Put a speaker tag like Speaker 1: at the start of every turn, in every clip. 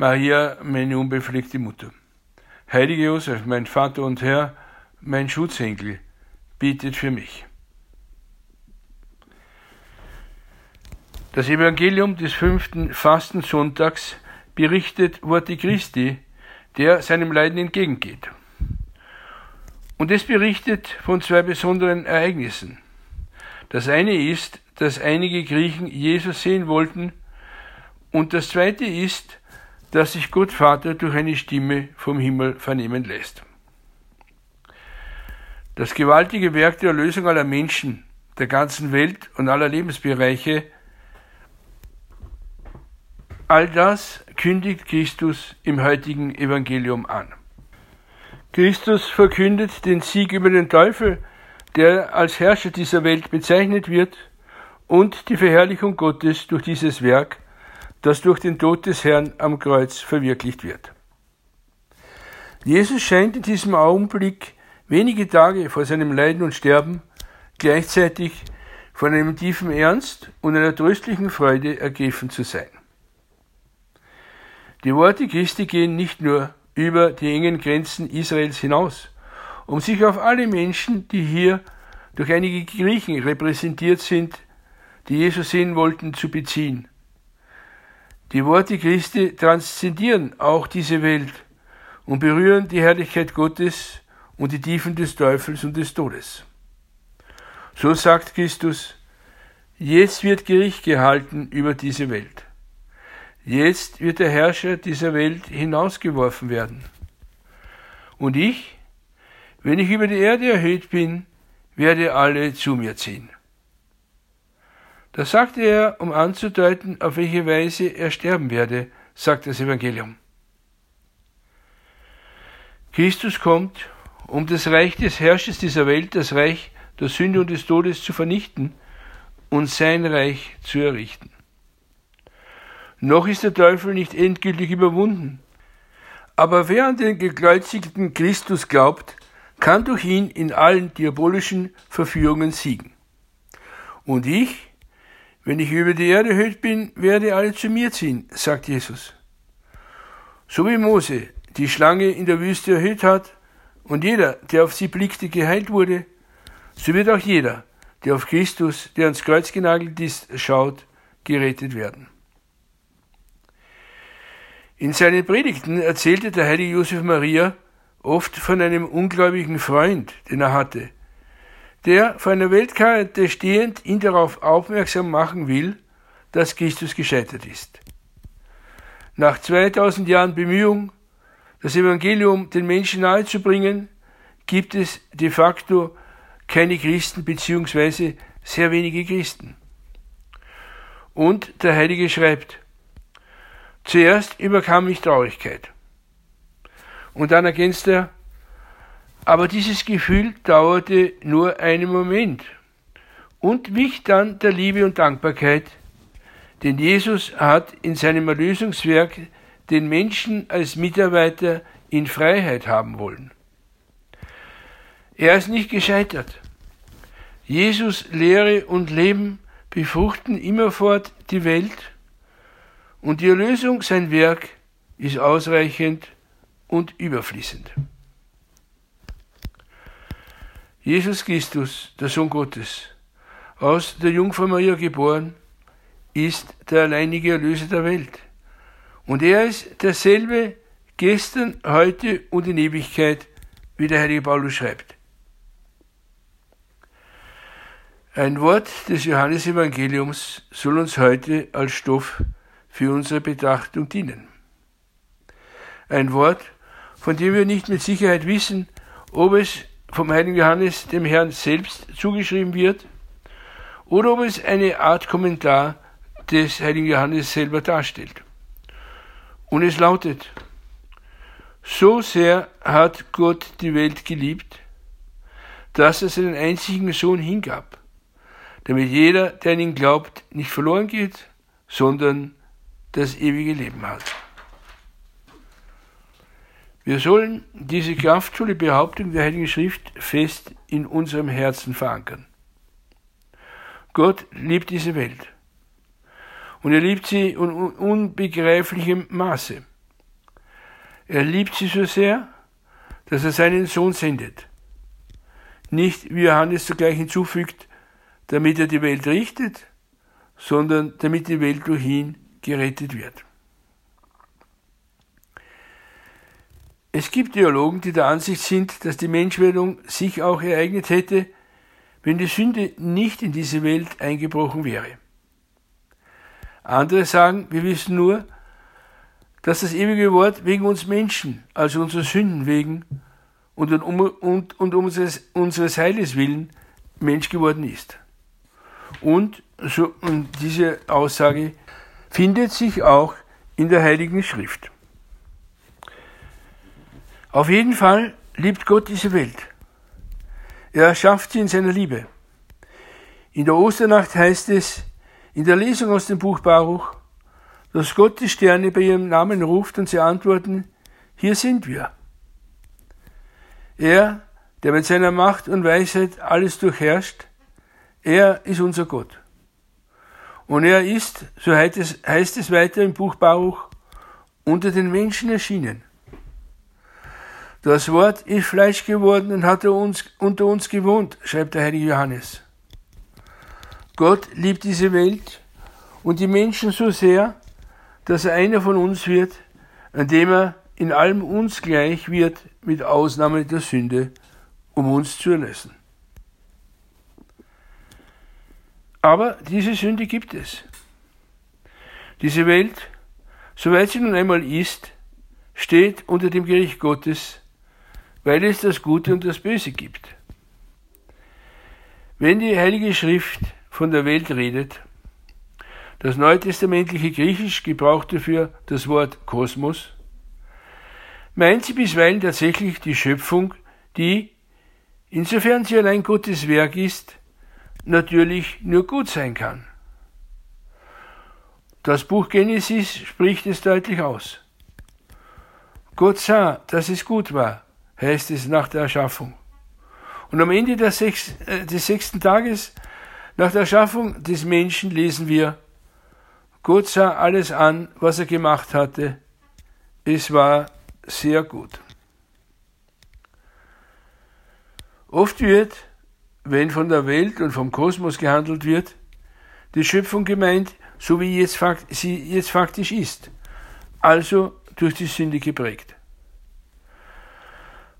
Speaker 1: Maria, meine unbefleckte Mutter. Heilige Josef, mein Vater und Herr, mein Schutzengel, bittet für mich. Das Evangelium des fünften Fastensonntags berichtet Worte Christi, der seinem Leiden entgegengeht. Und es berichtet von zwei besonderen Ereignissen. Das eine ist, dass einige Griechen Jesus sehen wollten, und das zweite ist, dass sich Gott Vater durch eine Stimme vom Himmel vernehmen lässt. Das gewaltige Werk der Erlösung aller Menschen, der ganzen Welt und aller Lebensbereiche, all das kündigt Christus im heutigen Evangelium an. Christus verkündet den Sieg über den Teufel, der als Herrscher dieser Welt bezeichnet wird, und die Verherrlichung Gottes durch dieses Werk, das durch den Tod des Herrn am Kreuz verwirklicht wird. Jesus scheint in diesem Augenblick wenige Tage vor seinem Leiden und Sterben gleichzeitig von einem tiefen Ernst und einer tröstlichen Freude ergriffen zu sein. Die Worte Christi gehen nicht nur über die engen Grenzen Israels hinaus, um sich auf alle Menschen, die hier durch einige Griechen repräsentiert sind, die Jesus sehen wollten, zu beziehen. Die Worte Christi transzendieren auch diese Welt und berühren die Herrlichkeit Gottes und die Tiefen des Teufels und des Todes. So sagt Christus, jetzt wird Gericht gehalten über diese Welt. Jetzt wird der Herrscher dieser Welt hinausgeworfen werden. Und ich, wenn ich über die Erde erhöht bin, werde alle zu mir ziehen. Das sagte er, um anzudeuten, auf welche Weise er sterben werde, sagt das Evangelium. Christus kommt, um das Reich des Herrschers dieser Welt, das Reich der Sünde und des Todes zu vernichten und sein Reich zu errichten. Noch ist der Teufel nicht endgültig überwunden. Aber wer an den gekreuzigten Christus glaubt, kann durch ihn in allen diabolischen Verführungen siegen. Und ich, wenn ich über die Erde erhöht bin, werde alle zu mir ziehen, sagt Jesus. So wie Mose die Schlange in der Wüste erhöht hat und jeder, der auf sie blickte, geheilt wurde, so wird auch jeder, der auf Christus, der ans Kreuz genagelt ist, schaut, gerettet werden. In seinen Predigten erzählte der heilige Josef Maria oft von einem ungläubigen Freund, den er hatte, der vor einer Weltkarte stehend ihn darauf aufmerksam machen will, dass Christus gescheitert ist. Nach 2000 Jahren Bemühung, das Evangelium den Menschen nahezubringen, gibt es de facto keine Christen bzw. sehr wenige Christen. Und der Heilige schreibt, zuerst überkam mich Traurigkeit. Und dann ergänzt er, aber dieses Gefühl dauerte nur einen Moment und wich dann der Liebe und Dankbarkeit, denn Jesus hat in seinem Erlösungswerk den Menschen als Mitarbeiter in Freiheit haben wollen. Er ist nicht gescheitert. Jesus Lehre und Leben befruchten immerfort die Welt und die Erlösung, sein Werk, ist ausreichend und überfließend. Jesus Christus, der Sohn Gottes, aus der Jungfrau Maria geboren, ist der alleinige Erlöser der Welt. Und er ist derselbe gestern, heute und in Ewigkeit, wie der heilige Paulus schreibt. Ein Wort des Johannesevangeliums soll uns heute als Stoff für unsere Betrachtung dienen. Ein Wort, von dem wir nicht mit Sicherheit wissen, ob es vom heiligen Johannes dem Herrn selbst zugeschrieben wird oder ob es eine Art Kommentar des heiligen Johannes selber darstellt. Und es lautet, So sehr hat Gott die Welt geliebt, dass er seinen einzigen Sohn hingab, damit jeder, der an ihn glaubt, nicht verloren geht, sondern das ewige Leben hat. Wir sollen diese kraftvolle Behauptung der Heiligen Schrift fest in unserem Herzen verankern. Gott liebt diese Welt. Und er liebt sie in unbegreiflichem Maße. Er liebt sie so sehr, dass er seinen Sohn sendet. Nicht, wie Johannes zugleich hinzufügt, damit er die Welt richtet, sondern damit die Welt durch ihn gerettet wird. Es gibt Theologen, die der Ansicht sind, dass die Menschwerdung sich auch ereignet hätte, wenn die Sünde nicht in diese Welt eingebrochen wäre. Andere sagen, wir wissen nur, dass das ewige Wort wegen uns Menschen, also unserer Sünden wegen und um, und, und unseres, unseres Heiles willen Mensch geworden ist. Und, so, und diese Aussage findet sich auch in der Heiligen Schrift. Auf jeden Fall liebt Gott diese Welt. Er erschafft sie in seiner Liebe. In der Osternacht heißt es in der Lesung aus dem Buch Baruch, dass Gott die Sterne bei ihrem Namen ruft und sie antworten, hier sind wir. Er, der mit seiner Macht und Weisheit alles durchherrscht, er ist unser Gott. Und er ist, so heißt es, heißt es weiter im Buch Baruch, unter den Menschen erschienen. Das Wort ist Fleisch geworden und hat uns, unter uns gewohnt, schreibt der heilige Johannes. Gott liebt diese Welt und die Menschen so sehr, dass er einer von uns wird, an dem er in allem uns gleich wird, mit Ausnahme der Sünde, um uns zu erlösen. Aber diese Sünde gibt es. Diese Welt, soweit sie nun einmal ist, steht unter dem Gericht Gottes, weil es das Gute und das Böse gibt. Wenn die Heilige Schrift von der Welt redet, das neutestamentliche Griechisch gebraucht dafür das Wort Kosmos, meint sie bisweilen tatsächlich die Schöpfung, die, insofern sie allein Gottes Werk ist, natürlich nur gut sein kann. Das Buch Genesis spricht es deutlich aus. Gott sah, dass es gut war, heißt es nach der Erschaffung. Und am Ende des, sechs, äh, des sechsten Tages nach der Erschaffung des Menschen lesen wir, Gott sah alles an, was er gemacht hatte. Es war sehr gut. Oft wird, wenn von der Welt und vom Kosmos gehandelt wird, die Schöpfung gemeint, so wie jetzt, sie jetzt faktisch ist, also durch die Sünde geprägt.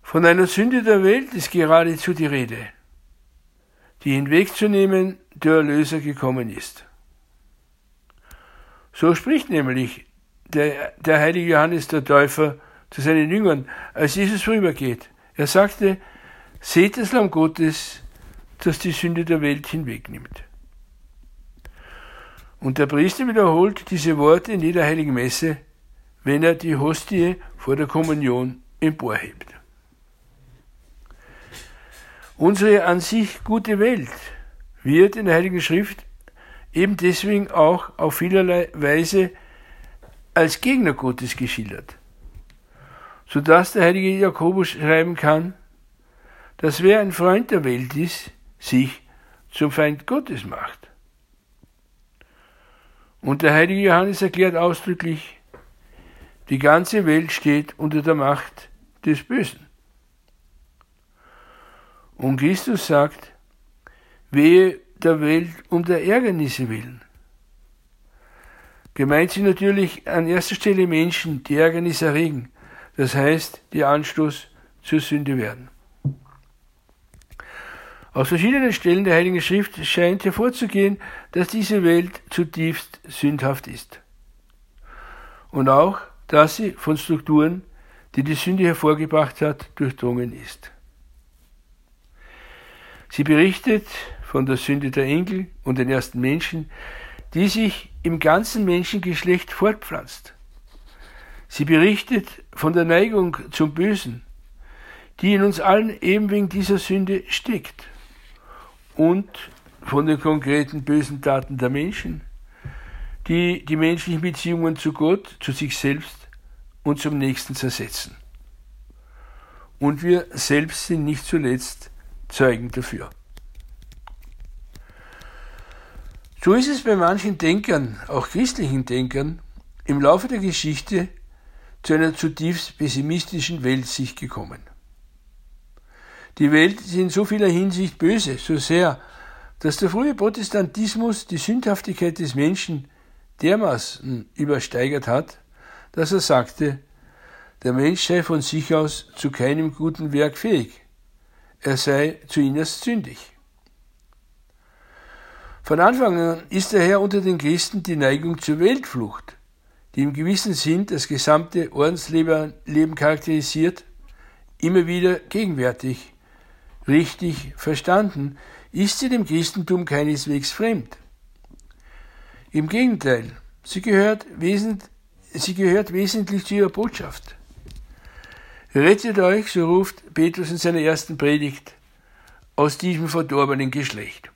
Speaker 1: Von einer Sünde der Welt ist geradezu die Rede, die hinwegzunehmen der Erlöser gekommen ist. So spricht nämlich der, der heilige Johannes der Täufer zu seinen Jüngern, als Jesus vorübergeht. Er sagte, seht das Lamm Gottes, das die Sünde der Welt hinwegnimmt. Und der Priester wiederholt diese Worte in jeder heiligen Messe, wenn er die Hostie vor der Kommunion emporhebt. Unsere an sich gute Welt wird in der Heiligen Schrift eben deswegen auch auf vielerlei Weise als Gegner Gottes geschildert, sodass der heilige Jakobus schreiben kann, dass wer ein Freund der Welt ist, sich zum Feind Gottes macht. Und der heilige Johannes erklärt ausdrücklich, die ganze Welt steht unter der Macht des Bösen. Und Christus sagt, wehe der Welt um der Ärgernisse willen. Gemeint sind natürlich an erster Stelle Menschen, die Ärgernis erregen, das heißt, die Anstoß zur Sünde werden. Aus verschiedenen Stellen der Heiligen Schrift scheint hervorzugehen, dass diese Welt zutiefst sündhaft ist. Und auch, dass sie von Strukturen, die die Sünde hervorgebracht hat, durchdrungen ist. Sie berichtet von der Sünde der Engel und den ersten Menschen, die sich im ganzen Menschengeschlecht fortpflanzt. Sie berichtet von der Neigung zum Bösen, die in uns allen eben wegen dieser Sünde steckt und von den konkreten bösen Taten der Menschen, die die menschlichen Beziehungen zu Gott, zu sich selbst und zum Nächsten zersetzen. Und wir selbst sind nicht zuletzt Zeugen dafür. So ist es bei manchen Denkern, auch christlichen Denkern, im Laufe der Geschichte zu einer zutiefst pessimistischen Weltsicht gekommen. Die Welt ist in so vieler Hinsicht böse, so sehr, dass der frühe Protestantismus die Sündhaftigkeit des Menschen dermaßen übersteigert hat, dass er sagte, der Mensch sei von sich aus zu keinem guten Werk fähig, er sei zu innerst sündig. Von Anfang an ist daher unter den Christen die Neigung zur Weltflucht, die im gewissen Sinn das gesamte Ordensleben charakterisiert, immer wieder gegenwärtig richtig verstanden, ist sie dem Christentum keineswegs fremd. Im Gegenteil, sie gehört, sie gehört wesentlich zu ihrer Botschaft. Rettet euch, so ruft Petrus in seiner ersten Predigt, aus diesem verdorbenen Geschlecht.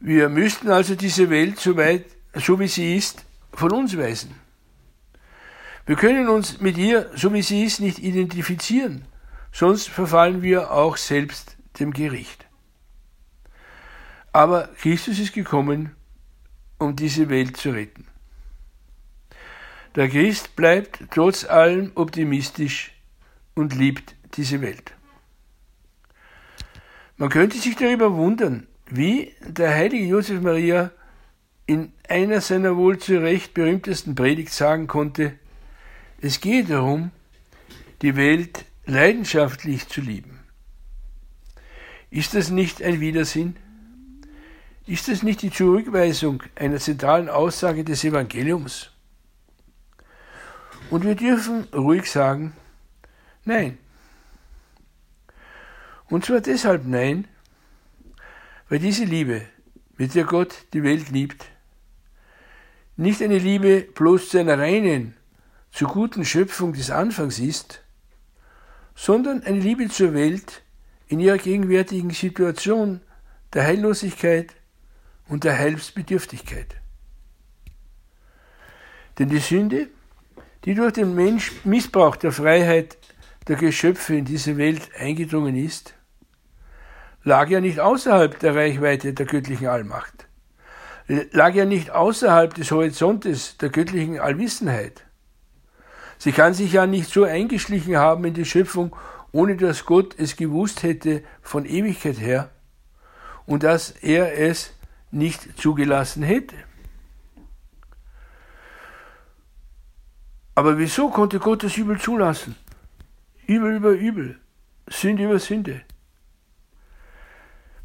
Speaker 1: Wir müssten also diese Welt so weit, so wie sie ist, von uns weisen. Wir können uns mit ihr, so wie sie ist, nicht identifizieren sonst verfallen wir auch selbst dem Gericht. Aber Christus ist gekommen, um diese Welt zu retten. Der Christ bleibt trotz allem optimistisch und liebt diese Welt. Man könnte sich darüber wundern, wie der heilige Josef Maria in einer seiner wohl zu Recht berühmtesten Predigt sagen konnte, es geht darum, die Welt leidenschaftlich zu lieben. Ist das nicht ein Widersinn? Ist das nicht die Zurückweisung einer zentralen Aussage des Evangeliums? Und wir dürfen ruhig sagen, nein. Und zwar deshalb nein, weil diese Liebe, mit der Gott die Welt liebt, nicht eine Liebe bloß zu einer reinen, zur guten Schöpfung des Anfangs ist, sondern eine Liebe zur Welt in ihrer gegenwärtigen Situation der Heillosigkeit und der Heilsbedürftigkeit. Denn die Sünde, die durch den Mensch Missbrauch der Freiheit der Geschöpfe in diese Welt eingedrungen ist, lag ja nicht außerhalb der Reichweite der göttlichen Allmacht, lag ja nicht außerhalb des Horizontes der göttlichen Allwissenheit. Sie kann sich ja nicht so eingeschlichen haben in die Schöpfung, ohne dass Gott es gewusst hätte von Ewigkeit her und dass er es nicht zugelassen hätte. Aber wieso konnte Gott das Übel zulassen? Übel über Übel, Sünde über Sünde.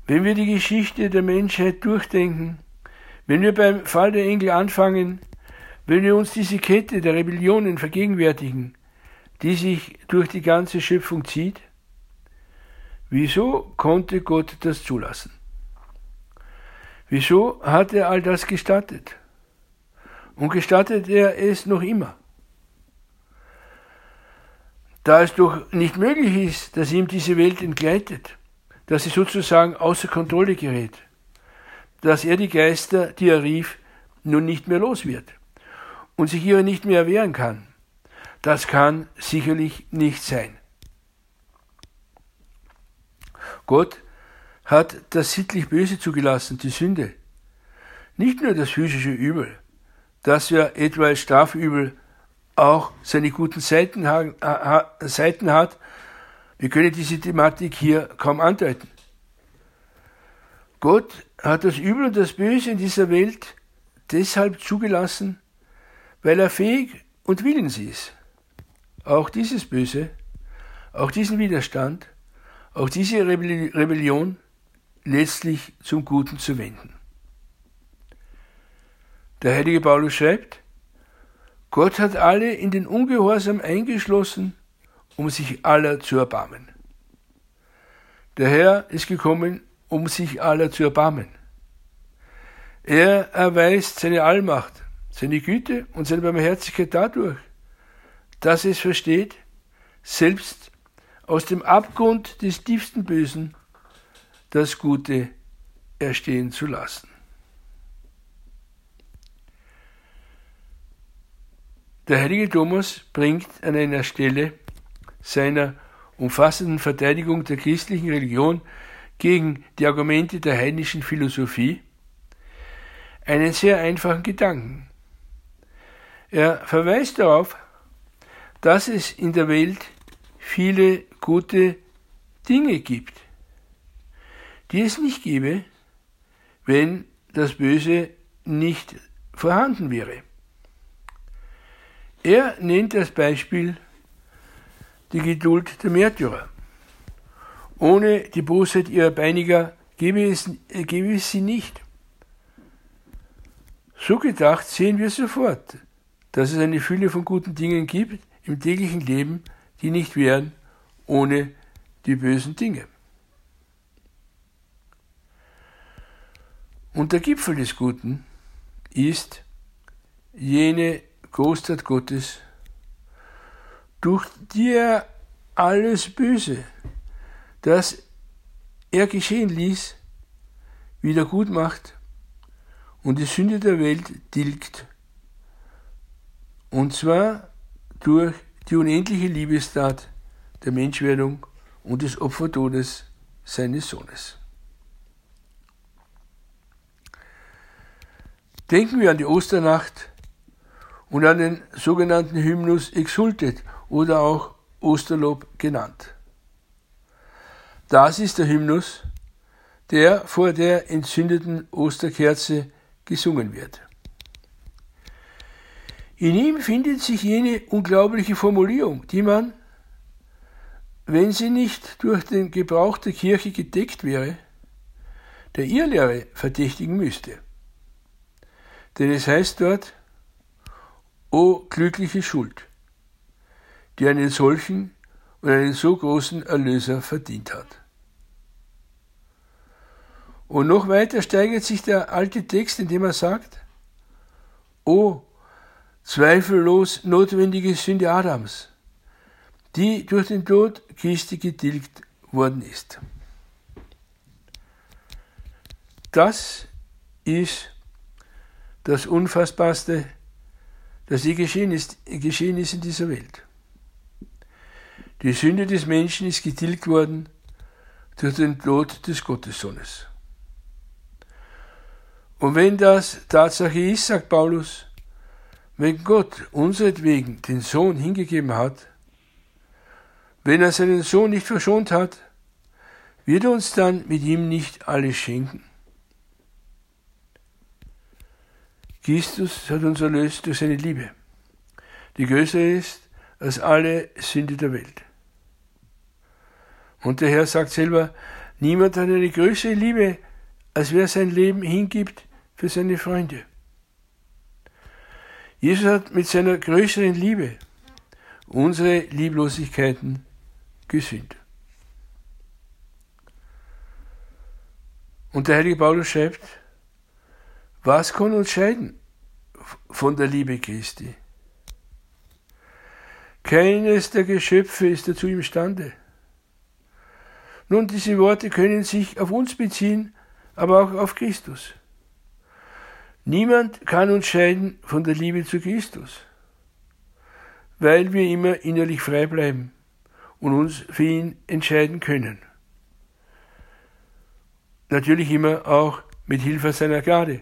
Speaker 1: Wenn wir die Geschichte der Menschheit durchdenken, wenn wir beim Fall der Engel anfangen, wenn wir uns diese Kette der Rebellionen vergegenwärtigen, die sich durch die ganze Schöpfung zieht, wieso konnte Gott das zulassen? Wieso hat er all das gestattet? Und gestattet er es noch immer? Da es doch nicht möglich ist, dass ihm diese Welt entgleitet, dass sie sozusagen außer Kontrolle gerät, dass er die Geister, die er rief, nun nicht mehr los wird und sich ihrer nicht mehr wehren kann. Das kann sicherlich nicht sein. Gott hat das sittlich Böse zugelassen, die Sünde. Nicht nur das physische Übel, das ja etwa als Strafübel auch seine guten Seiten, Seiten hat. Wir können diese Thematik hier kaum andeuten. Gott hat das Übel und das Böse in dieser Welt deshalb zugelassen, weil er fähig und willens ist, auch dieses Böse, auch diesen Widerstand, auch diese Rebellion letztlich zum Guten zu wenden. Der heilige Paulus schreibt, Gott hat alle in den Ungehorsam eingeschlossen, um sich aller zu erbarmen. Der Herr ist gekommen, um sich aller zu erbarmen. Er erweist seine Allmacht seine Güte und seine Barmherzigkeit dadurch, dass es versteht, selbst aus dem Abgrund des tiefsten Bösen das Gute erstehen zu lassen. Der heilige Thomas bringt an einer Stelle seiner umfassenden Verteidigung der christlichen Religion gegen die Argumente der heidnischen Philosophie einen sehr einfachen Gedanken. Er verweist darauf, dass es in der Welt viele gute Dinge gibt, die es nicht gäbe, wenn das Böse nicht vorhanden wäre. Er nennt als Beispiel die Geduld der Märtyrer. Ohne die Bosheit ihrer Peiniger gäbe es, gäbe es sie nicht. So gedacht sehen wir sofort, dass es eine Fülle von guten Dingen gibt im täglichen Leben, die nicht wären ohne die bösen Dinge. Und der Gipfel des Guten ist jene Großtat Gottes, durch die er alles Böse, das er geschehen ließ, wieder gut macht und die Sünde der Welt tilgt. Und zwar durch die unendliche Liebestat der Menschwerdung und des Opfertodes seines Sohnes. Denken wir an die Osternacht und an den sogenannten Hymnus Exultet oder auch Osterlob genannt. Das ist der Hymnus, der vor der entzündeten Osterkerze gesungen wird. In ihm findet sich jene unglaubliche Formulierung, die man, wenn sie nicht durch den Gebrauch der Kirche gedeckt wäre, der Irrlehre verdächtigen müsste. Denn es heißt dort, O glückliche Schuld, die einen solchen und einen so großen Erlöser verdient hat. Und noch weiter steigert sich der alte Text, indem er sagt, O zweifellos notwendige Sünde Adams, die durch den Tod Christi getilgt worden ist. Das ist das Unfassbarste, dass je geschehen ist, geschehen ist in dieser Welt. Die Sünde des Menschen ist getilgt worden durch den Tod des Gottessohnes. Und wenn das Tatsache ist, sagt Paulus, wenn Gott unseretwegen den Sohn hingegeben hat, wenn er seinen Sohn nicht verschont hat, wird er uns dann mit ihm nicht alles schenken? Christus hat uns erlöst durch seine Liebe, die größer ist als alle Sünde der Welt. Und der Herr sagt selber, niemand hat eine größere Liebe, als wer sein Leben hingibt für seine Freunde. Jesus hat mit seiner größeren Liebe unsere Lieblosigkeiten gesühnt. Und der heilige Paulus schreibt, was kann uns scheiden von der Liebe Christi? Keines der Geschöpfe ist dazu imstande. Nun, diese Worte können sich auf uns beziehen, aber auch auf Christus. Niemand kann uns scheiden von der Liebe zu Christus, weil wir immer innerlich frei bleiben und uns für ihn entscheiden können. Natürlich immer auch mit Hilfe seiner Gnade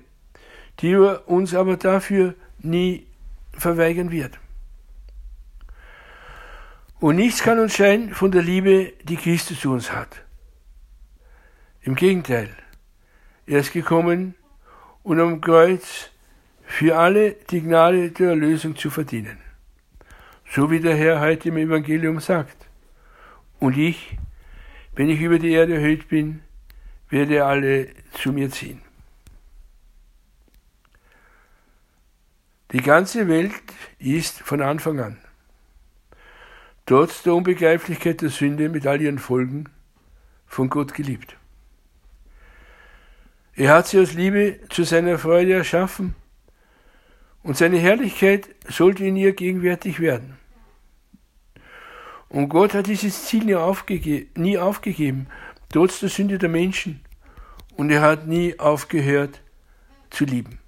Speaker 1: die er uns aber dafür nie verweigern wird. Und nichts kann uns scheinen von der Liebe, die Christus zu uns hat. Im Gegenteil, er ist gekommen, um am Kreuz für alle die Gnade der Erlösung zu verdienen. So wie der Herr heute im Evangelium sagt. Und ich, wenn ich über die Erde erhöht bin, werde alle zu mir ziehen. Die ganze Welt ist von Anfang an, trotz der Unbegreiflichkeit der Sünde mit all ihren Folgen, von Gott geliebt. Er hat sie aus Liebe zu seiner Freude erschaffen und seine Herrlichkeit sollte in ihr gegenwärtig werden. Und Gott hat dieses Ziel nie, aufgege nie aufgegeben, trotz der Sünde der Menschen. Und er hat nie aufgehört zu lieben.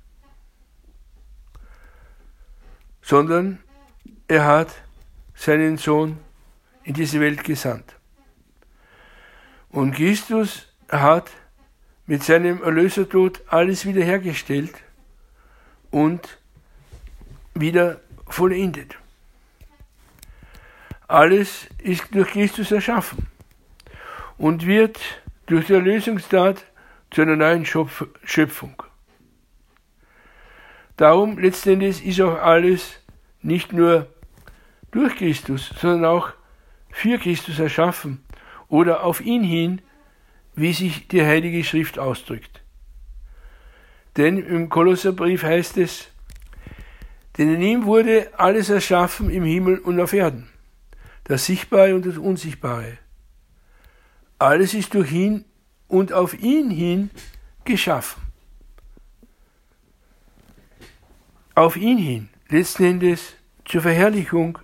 Speaker 1: Sondern er hat seinen Sohn in diese Welt gesandt. Und Christus hat mit seinem Erlösertod alles wiederhergestellt und wieder vollendet. Alles ist durch Christus erschaffen und wird durch die Erlösungstat zu einer neuen Schöpfung. Darum letztendlich ist auch alles nicht nur durch Christus, sondern auch für Christus erschaffen oder auf ihn hin, wie sich die Heilige Schrift ausdrückt. Denn im Kolosserbrief heißt es, denn in ihm wurde alles erschaffen im Himmel und auf Erden, das Sichtbare und das Unsichtbare. Alles ist durch ihn und auf ihn hin geschaffen. Auf ihn hin, letzten Endes zur Verherrlichung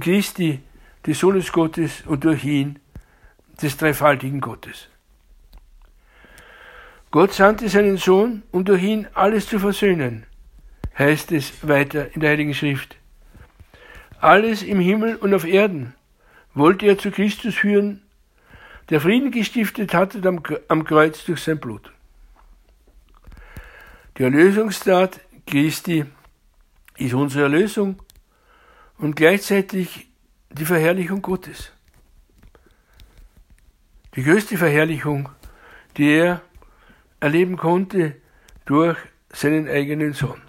Speaker 1: Christi, des Sohnes Gottes und durch ihn des dreifaltigen Gottes. Gott sandte seinen Sohn, um durch ihn alles zu versöhnen, heißt es weiter in der Heiligen Schrift. Alles im Himmel und auf Erden wollte er zu Christus führen, der Frieden gestiftet hatte am Kreuz durch sein Blut. Die Erlösungstat Christi ist unsere Erlösung und gleichzeitig die Verherrlichung Gottes. Die größte Verherrlichung, die er erleben konnte durch seinen eigenen Sohn.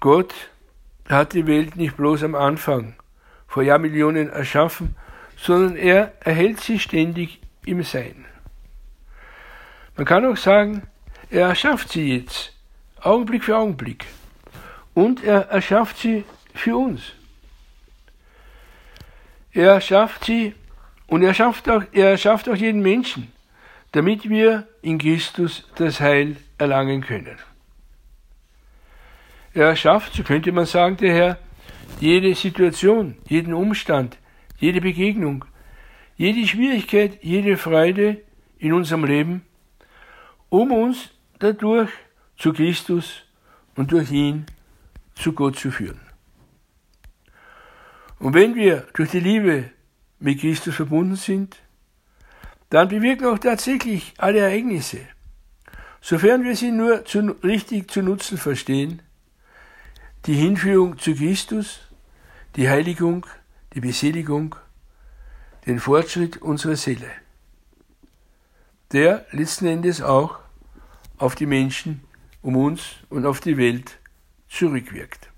Speaker 1: Gott hat die Welt nicht bloß am Anfang vor Jahrmillionen erschaffen, sondern er erhält sie ständig im Sein. Man kann auch sagen, er erschafft sie jetzt, Augenblick für Augenblick. Und er erschafft sie für uns. Er schafft sie und er schafft auch, er erschafft auch jeden Menschen, damit wir in Christus das Heil erlangen können. Er erschafft, so könnte man sagen, der Herr, jede Situation, jeden Umstand, jede Begegnung, jede Schwierigkeit, jede Freude in unserem Leben, um uns dadurch zu Christus und durch ihn zu Gott zu führen. Und wenn wir durch die Liebe mit Christus verbunden sind, dann bewirken auch tatsächlich alle Ereignisse, sofern wir sie nur zu, richtig zu nutzen verstehen, die Hinführung zu Christus, die Heiligung, die Beseligung, den Fortschritt unserer Seele, der letzten Endes auch auf die Menschen um uns und auf die Welt zurückwirkt.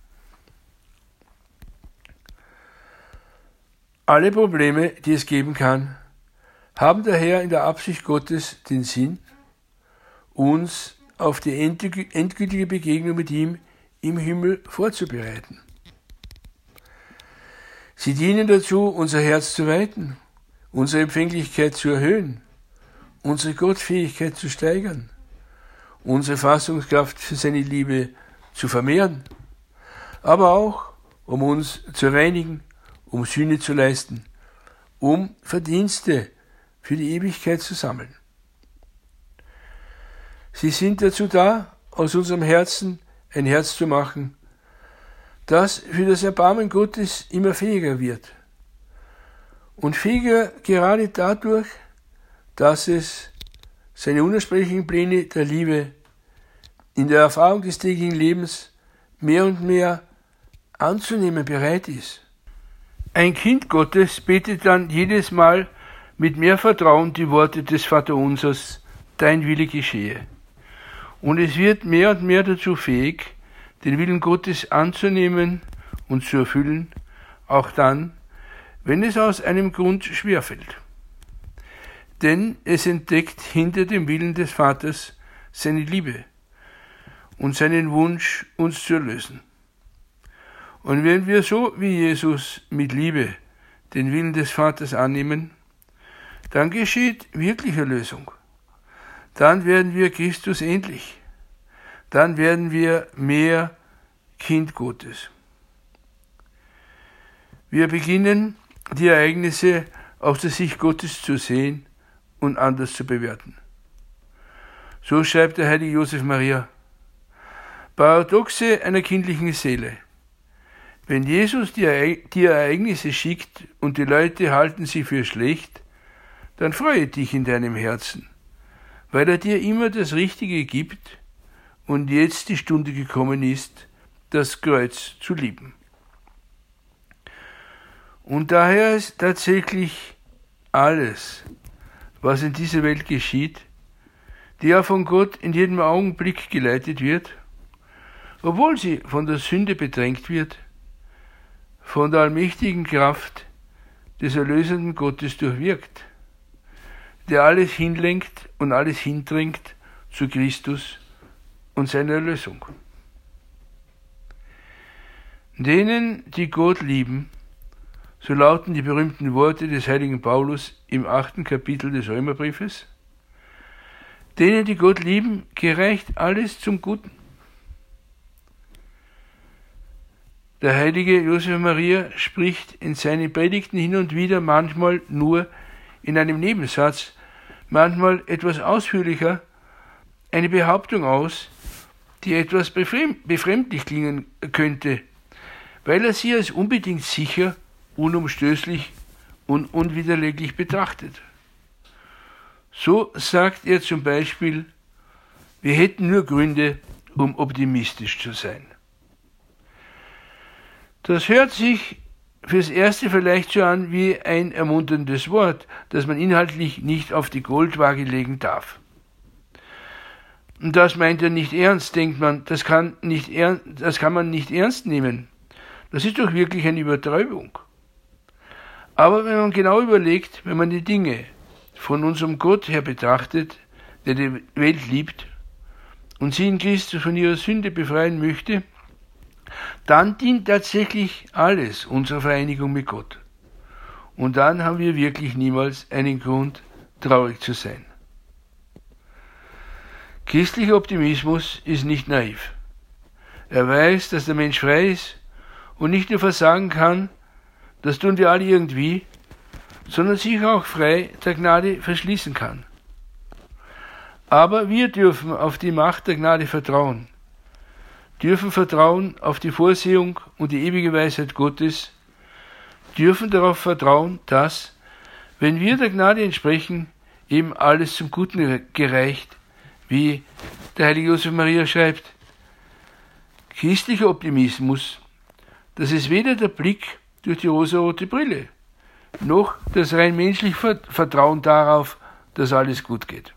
Speaker 1: Alle Probleme, die es geben kann, haben daher in der Absicht Gottes den Sinn, uns auf die endgültige Begegnung mit ihm im Himmel vorzubereiten. Sie dienen dazu, unser Herz zu weiten, unsere Empfänglichkeit zu erhöhen, unsere Gottfähigkeit zu steigern, unsere Fassungskraft für seine Liebe zu vermehren, aber auch, um uns zu reinigen um Sühne zu leisten, um Verdienste für die Ewigkeit zu sammeln. Sie sind dazu da, aus unserem Herzen ein Herz zu machen, das für das Erbarmen Gottes immer fähiger wird. Und fähiger gerade dadurch, dass es seine unersprechlichen Pläne der Liebe in der Erfahrung des täglichen Lebens mehr und mehr anzunehmen bereit ist. Ein Kind Gottes betet dann jedes Mal mit mehr Vertrauen die Worte des Vaterunsers, dein Wille geschehe. Und es wird mehr und mehr dazu fähig, den Willen Gottes anzunehmen und zu erfüllen, auch dann, wenn es aus einem Grund schwerfällt. Denn es entdeckt hinter dem Willen des Vaters seine Liebe und seinen Wunsch, uns zu erlösen. Und wenn wir so wie Jesus mit Liebe den Willen des Vaters annehmen, dann geschieht wirkliche Lösung. Dann werden wir Christus ähnlich. dann werden wir mehr Kind Gottes. Wir beginnen die Ereignisse aus der Sicht Gottes zu sehen und anders zu bewerten. So schreibt der heilige Josef Maria. Paradoxe einer kindlichen Seele. Wenn Jesus die Ereignisse schickt und die Leute halten sie für schlecht, dann freue dich in deinem Herzen, weil er dir immer das Richtige gibt und jetzt die Stunde gekommen ist, das Kreuz zu lieben. Und daher ist tatsächlich alles, was in dieser Welt geschieht, die ja von Gott in jedem Augenblick geleitet wird, obwohl sie von der Sünde bedrängt wird, von der allmächtigen Kraft des erlösenden Gottes durchwirkt, der alles hinlenkt und alles hindrängt zu Christus und seiner Erlösung. Denen, die Gott lieben, so lauten die berühmten Worte des heiligen Paulus im achten Kapitel des Römerbriefes, denen, die Gott lieben, gereicht alles zum Guten. Der heilige Josef Maria spricht in seinen Predigten hin und wieder manchmal nur in einem Nebensatz, manchmal etwas ausführlicher, eine Behauptung aus, die etwas befremdlich klingen könnte, weil er sie als unbedingt sicher, unumstößlich und unwiderleglich betrachtet. So sagt er zum Beispiel, wir hätten nur Gründe, um optimistisch zu sein. Das hört sich fürs Erste vielleicht so an wie ein ermunterndes Wort, das man inhaltlich nicht auf die Goldwaage legen darf. Und das meint er nicht ernst, denkt man, das kann, nicht das kann man nicht ernst nehmen. Das ist doch wirklich eine Übertreibung. Aber wenn man genau überlegt, wenn man die Dinge von unserem Gott her betrachtet, der die Welt liebt und sie in Christus von ihrer Sünde befreien möchte, dann dient tatsächlich alles unserer Vereinigung mit Gott. Und dann haben wir wirklich niemals einen Grund, traurig zu sein. Christlicher Optimismus ist nicht naiv. Er weiß, dass der Mensch frei ist und nicht nur versagen kann, das tun wir alle irgendwie, sondern sich auch frei der Gnade verschließen kann. Aber wir dürfen auf die Macht der Gnade vertrauen dürfen vertrauen auf die Vorsehung und die ewige Weisheit Gottes, dürfen darauf vertrauen, dass, wenn wir der Gnade entsprechen, eben alles zum Guten gereicht, wie der heilige Josef Maria schreibt. Christlicher Optimismus, das ist weder der Blick durch die rosarote Brille, noch das rein menschliche Vertrauen darauf, dass alles gut geht.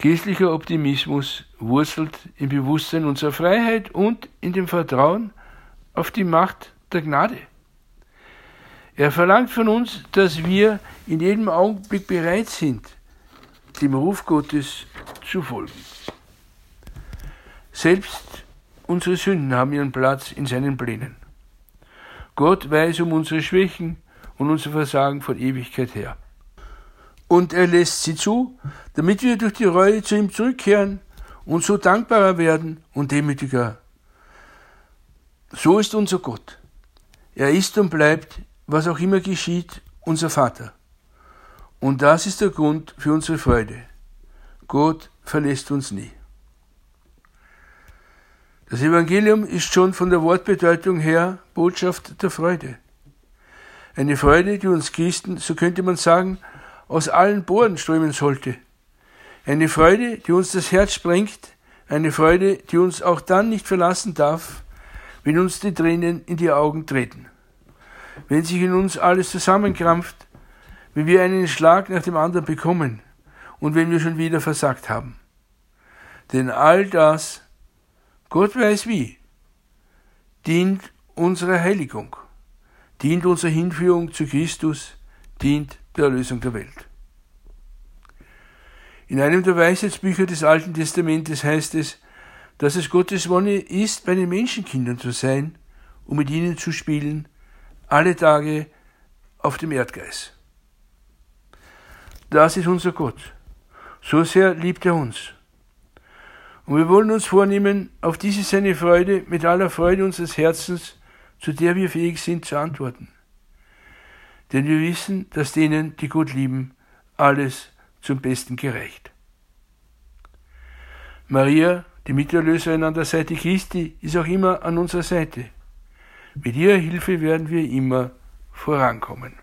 Speaker 1: Christlicher Optimismus wurzelt im Bewusstsein unserer Freiheit und in dem Vertrauen auf die Macht der Gnade. Er verlangt von uns, dass wir in jedem Augenblick bereit sind, dem Ruf Gottes zu folgen. Selbst unsere Sünden haben ihren Platz in seinen Plänen. Gott weiß um unsere Schwächen und unser Versagen von Ewigkeit her und er lässt sie zu, damit wir durch die Reue zu ihm zurückkehren und so dankbarer werden und demütiger. So ist unser Gott. Er ist und bleibt, was auch immer geschieht, unser Vater. Und das ist der Grund für unsere Freude. Gott verlässt uns nie. Das Evangelium ist schon von der Wortbedeutung her Botschaft der Freude. Eine Freude, die uns Christen, so könnte man sagen, aus allen Poren strömen sollte. Eine Freude, die uns das Herz sprengt, eine Freude, die uns auch dann nicht verlassen darf, wenn uns die Tränen in die Augen treten. Wenn sich in uns alles zusammenkrampft, wenn wir einen Schlag nach dem anderen bekommen und wenn wir schon wieder versagt haben. Denn all das, Gott weiß wie, dient unserer Heiligung, dient unserer Hinführung zu Christus, dient der Erlösung der Welt. In einem der Weisheitsbücher des Alten Testamentes heißt es, dass es Gottes Wonne ist, bei den Menschenkindern zu sein und mit ihnen zu spielen, alle Tage auf dem Erdgeist. Das ist unser Gott. So sehr liebt er uns. Und wir wollen uns vornehmen, auf diese seine Freude mit aller Freude unseres Herzens, zu der wir fähig sind, zu antworten. Denn wir wissen, dass denen, die Gott lieben, alles zum Besten gereicht. Maria, die Miterlöserin an der Seite Christi, ist auch immer an unserer Seite. Mit ihrer Hilfe werden wir immer vorankommen.